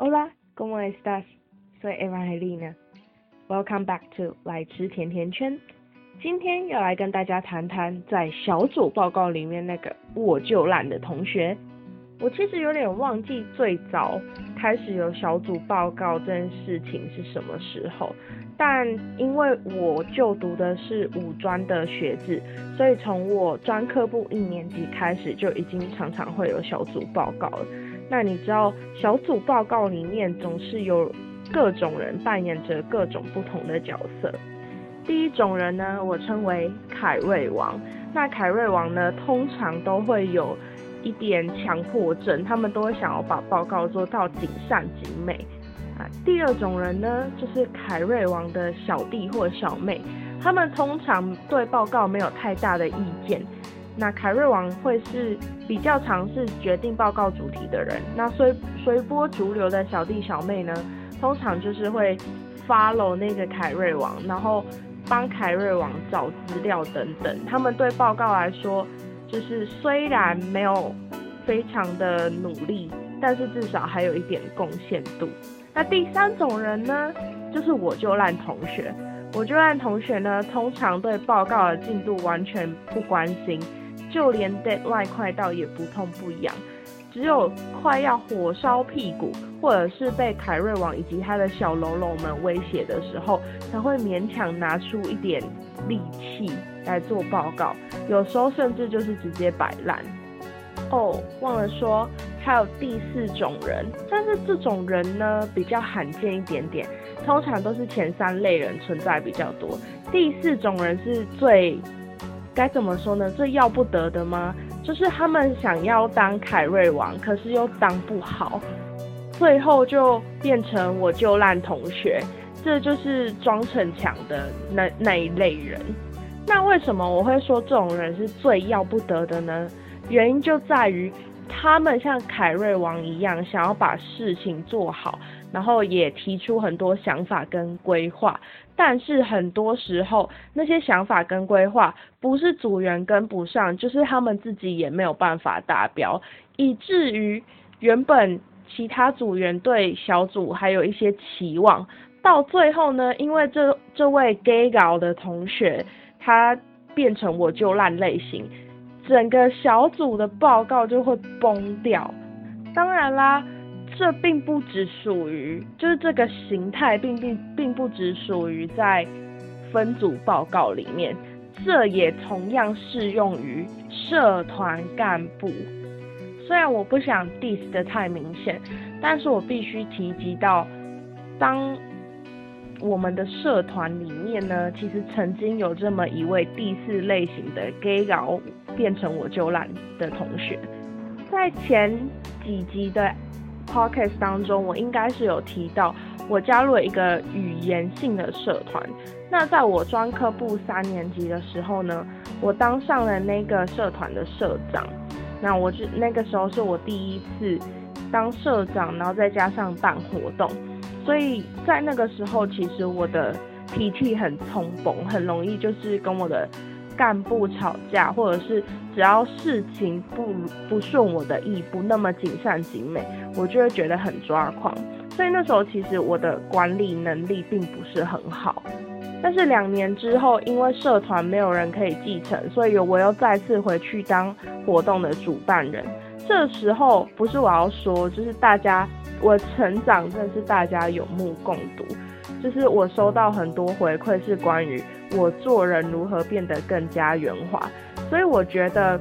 Hola, ¿cómo estás? Soy Evangelina. Welcome back to 来吃甜甜圈。今天要来跟大家谈谈在小组报告里面那个我就懒的同学。我其实有点忘记最早开始有小组报告这件事情是什么时候，但因为我就读的是五专的学制，所以从我专科部一年级开始就已经常常会有小组报告了。那你知道小组报告里面总是有各种人扮演着各种不同的角色。第一种人呢，我称为凯瑞王。那凯瑞王呢，通常都会有一点强迫症，他们都会想要把报告做到尽善尽美啊。第二种人呢，就是凯瑞王的小弟或小妹，他们通常对报告没有太大的意见。那凯瑞王会是比较尝试决定报告主题的人，那随随波逐流的小弟小妹呢，通常就是会 follow 那个凯瑞王，然后帮凯瑞王找资料等等。他们对报告来说，就是虽然没有非常的努力，但是至少还有一点贡献度。那第三种人呢，就是我就烂同学。我就烂同学呢，通常对报告的进度完全不关心。就连 deadline 快到也不痛不痒，只有快要火烧屁股，或者是被凯瑞王以及他的小喽啰们威胁的时候，才会勉强拿出一点力气来做报告。有时候甚至就是直接摆烂。哦，忘了说，还有第四种人，但是这种人呢比较罕见一点点，通常都是前三类人存在比较多。第四种人是最。该怎么说呢？最要不得的吗？就是他们想要当凯瑞王，可是又当不好，最后就变成我就烂同学，这就是装逞强的那那一类人。那为什么我会说这种人是最要不得的呢？原因就在于他们像凯瑞王一样，想要把事情做好。然后也提出很多想法跟规划，但是很多时候那些想法跟规划不是组员跟不上，就是他们自己也没有办法达标，以至于原本其他组员对小组还有一些期望，到最后呢，因为这这位 gay 搞的同学他变成我就烂类型，整个小组的报告就会崩掉。当然啦。这并不只属于，就是这个形态并并并不只属于在分组报告里面，这也同样适用于社团干部。虽然我不想 diss 的太明显，但是我必须提及到，当我们的社团里面呢，其实曾经有这么一位第四类型的 gay 佬变成我就懒的同学，在前几集的。Podcast 当中，我应该是有提到，我加入了一个语言性的社团。那在我专科部三年级的时候呢，我当上了那个社团的社长。那我就那个时候是我第一次当社长，然后再加上办活动，所以在那个时候，其实我的脾气很冲崩，很容易就是跟我的。干部吵架，或者是只要事情不不顺我的意，不那么尽善尽美，我就会觉得很抓狂。所以那时候其实我的管理能力并不是很好。但是两年之后，因为社团没有人可以继承，所以我又再次回去当活动的主办人。这时候不是我要说，就是大家我成长真的是大家有目共睹。就是我收到很多回馈，是关于我做人如何变得更加圆滑。所以我觉得，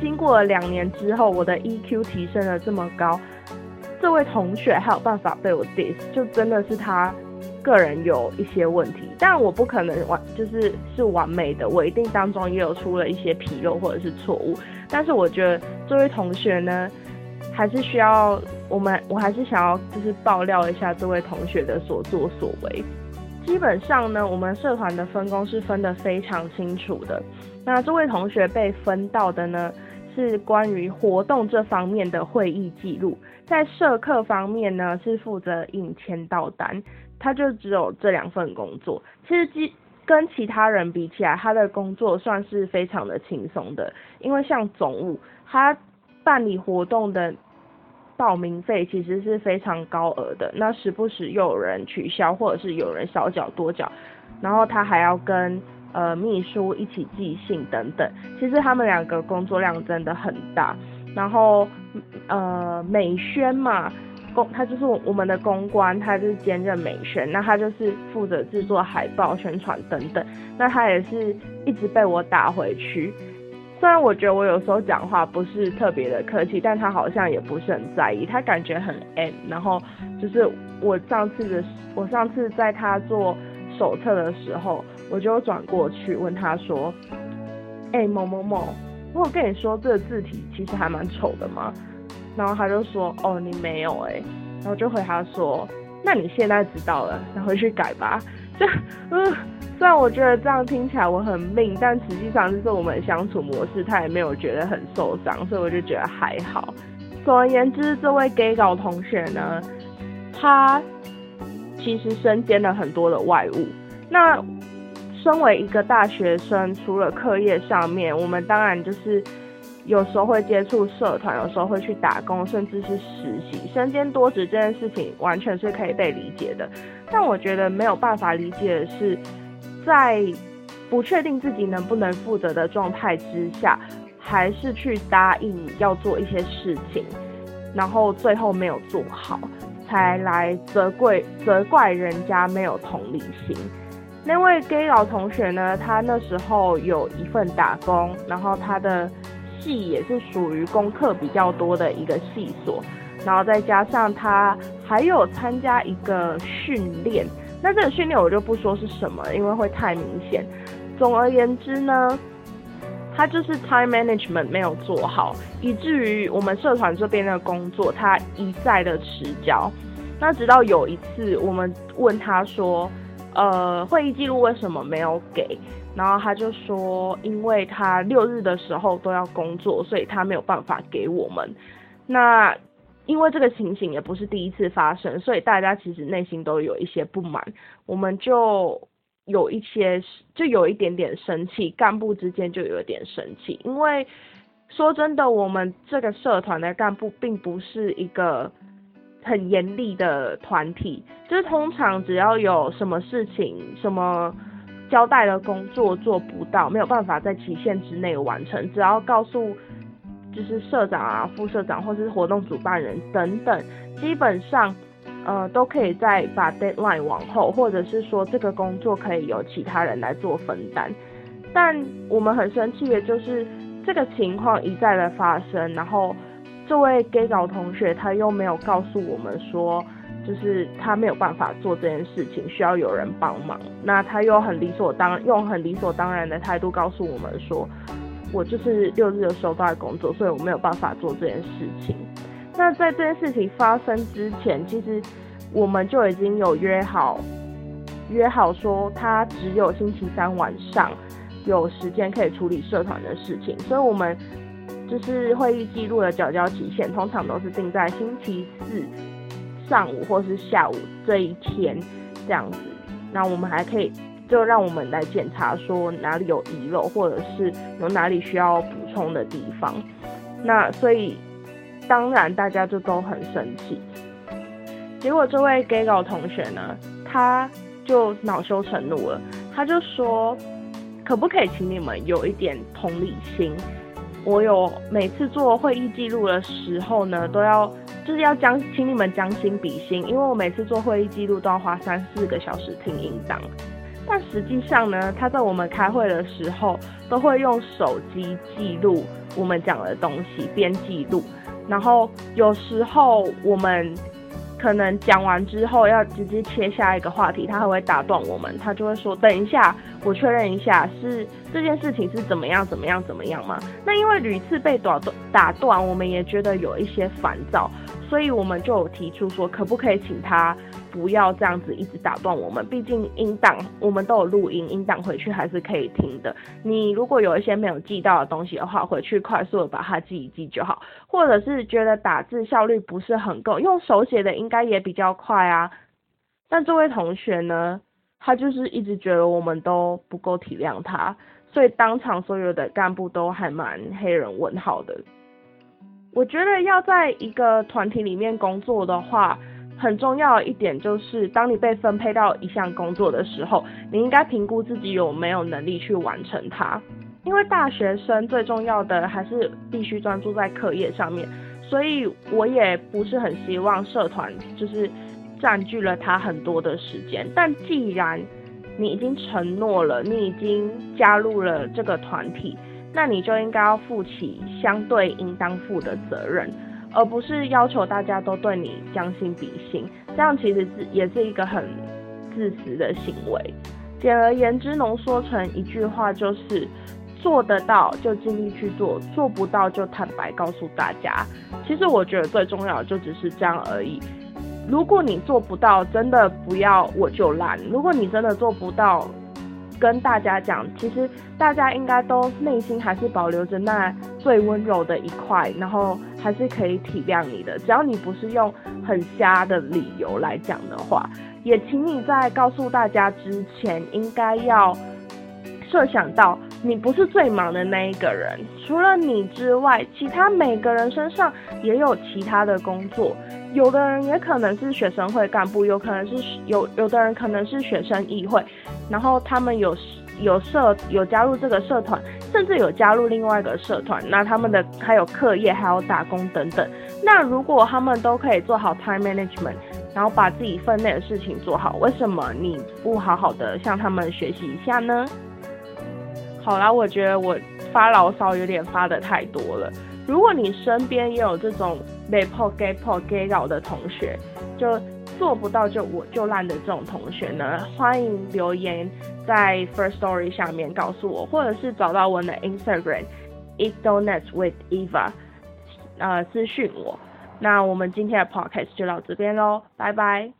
经过了两年之后，我的 EQ 提升了这么高，这位同学还有办法被我 diss，就真的是他个人有一些问题。但我不可能完，就是是完美的，我一定当中也有出了一些纰漏或者是错误。但是我觉得这位同学呢？还是需要我们，我还是想要就是爆料一下这位同学的所作所为。基本上呢，我们社团的分工是分得非常清楚的。那这位同学被分到的呢，是关于活动这方面的会议记录，在社课方面呢，是负责印签到单。他就只有这两份工作。其实，基跟其他人比起来，他的工作算是非常的轻松的，因为像总务，他办理活动的。报名费其实是非常高额的，那时不时又有人取消，或者是有人少缴多缴，然后他还要跟呃秘书一起寄信等等，其实他们两个工作量真的很大。然后呃美宣嘛，他就是我们的公关，他就是兼任美宣，那他就是负责制作海报、宣传等等，那他也是一直被我打回去。虽然我觉得我有时候讲话不是特别的客气，但他好像也不是很在意，他感觉很 M。然后就是我上次的，我上次在他做手册的时候，我就转过去问他说：“哎，某某某，我跟你说这个字体其实还蛮丑的吗？”然后他就说：“哦，你没有哎。”然后就回他说：“那你现在知道了，那回去改吧。”就嗯。虽然我觉得这样听起来我很命，但实际上就是我们相处模式，他也没有觉得很受伤，所以我就觉得还好。总而言之，这位 gay 搞同学呢，他其实身兼了很多的外务。那身为一个大学生，除了课业上面，我们当然就是有时候会接触社团，有时候会去打工，甚至是实习。身兼多职这件事情完全是可以被理解的，但我觉得没有办法理解的是。在不确定自己能不能负责的状态之下，还是去答应要做一些事情，然后最后没有做好，才来责怪责怪人家没有同理心。那位 gay 老同学呢？他那时候有一份打工，然后他的系也是属于功课比较多的一个系所，然后再加上他还有参加一个训练。那这个训练我就不说是什么，因为会太明显。总而言之呢，他就是 time management 没有做好，以至于我们社团这边的工作他一再的迟交。那直到有一次我们问他说，呃，会议记录为什么没有给？然后他就说，因为他六日的时候都要工作，所以他没有办法给我们。那因为这个情形也不是第一次发生，所以大家其实内心都有一些不满，我们就有一些就有一点点生气，干部之间就有点生气。因为说真的，我们这个社团的干部并不是一个很严厉的团体，就是通常只要有什么事情、什么交代的工作做不到，没有办法在期限之内完成，只要告诉。就是社长啊、副社长或者是活动主办人等等，基本上，呃，都可以再把 deadline 往后，或者是说这个工作可以由其他人来做分担。但我们很生气的就是这个情况一再的发生，然后这位 gay 搞同学他又没有告诉我们说，就是他没有办法做这件事情，需要有人帮忙。那他又很理所当用很理所当然的态度告诉我们说。我就是六日的时候都在工作，所以我没有办法做这件事情。那在这件事情发生之前，其实我们就已经有约好，约好说他只有星期三晚上有时间可以处理社团的事情，所以我们就是会议记录的缴交期限，通常都是定在星期四上午或是下午这一天这样子。那我们还可以。就让我们来检查，说哪里有遗漏，或者是有哪里需要补充的地方。那所以当然大家就都很生气。结果这位 gay 佬同学呢，他就恼羞成怒了，他就说：“可不可以请你们有一点同理心？我有每次做会议记录的时候呢，都要就是要将请你们将心比心，因为我每次做会议记录都要花三四个小时听音档。”但实际上呢，他在我们开会的时候都会用手机记录我们讲的东西，边记录。然后有时候我们可能讲完之后要直接切下一个话题，他还会打断我们，他就会说：“等一下，我确认一下，是这件事情是怎么样怎么样怎么样吗？”那因为屡次被打断，打断，我们也觉得有一些烦躁，所以我们就有提出说，可不可以请他。不要这样子一直打断我们，毕竟音档我们都有录音，音档回去还是可以听的。你如果有一些没有记到的东西的话，回去快速的把它记一记就好。或者是觉得打字效率不是很够，用手写的应该也比较快啊。但这位同学呢，他就是一直觉得我们都不够体谅他，所以当场所有的干部都还蛮黑人问号的。我觉得要在一个团体里面工作的话，很重要一点就是，当你被分配到一项工作的时候，你应该评估自己有没有能力去完成它。因为大学生最重要的还是必须专注在课业上面，所以我也不是很希望社团就是占据了他很多的时间。但既然你已经承诺了，你已经加入了这个团体，那你就应该要负起相对应当负的责任，而不是要求大家都对你将心比心。这样其实是也是一个很自私的行为。简而言之，浓缩成一句话就是。做得到就尽力去做，做不到就坦白告诉大家。其实我觉得最重要的就只是这样而已。如果你做不到，真的不要我就烂。如果你真的做不到，跟大家讲，其实大家应该都内心还是保留着那最温柔的一块，然后还是可以体谅你的。只要你不是用很瞎的理由来讲的话，也请你在告诉大家之前，应该要设想到。你不是最忙的那一个人，除了你之外，其他每个人身上也有其他的工作。有的人也可能是学生会干部，有可能是有有的人可能是学生议会，然后他们有有社有加入这个社团，甚至有加入另外一个社团。那他们的还有课业，还有打工等等。那如果他们都可以做好 time management，然后把自己分内的事情做好，为什么你不好好的向他们学习一下呢？好啦，我觉得我发牢骚有点发的太多了。如果你身边也有这种被破 gay 破 gay 扰的同学，就做不到就我就烂的这种同学呢，欢迎留言在 First Story 下面告诉我，或者是找到我的 Instagram eat donuts with Eva，呃，私讯我。那我们今天的 podcast 就到这边喽，拜拜。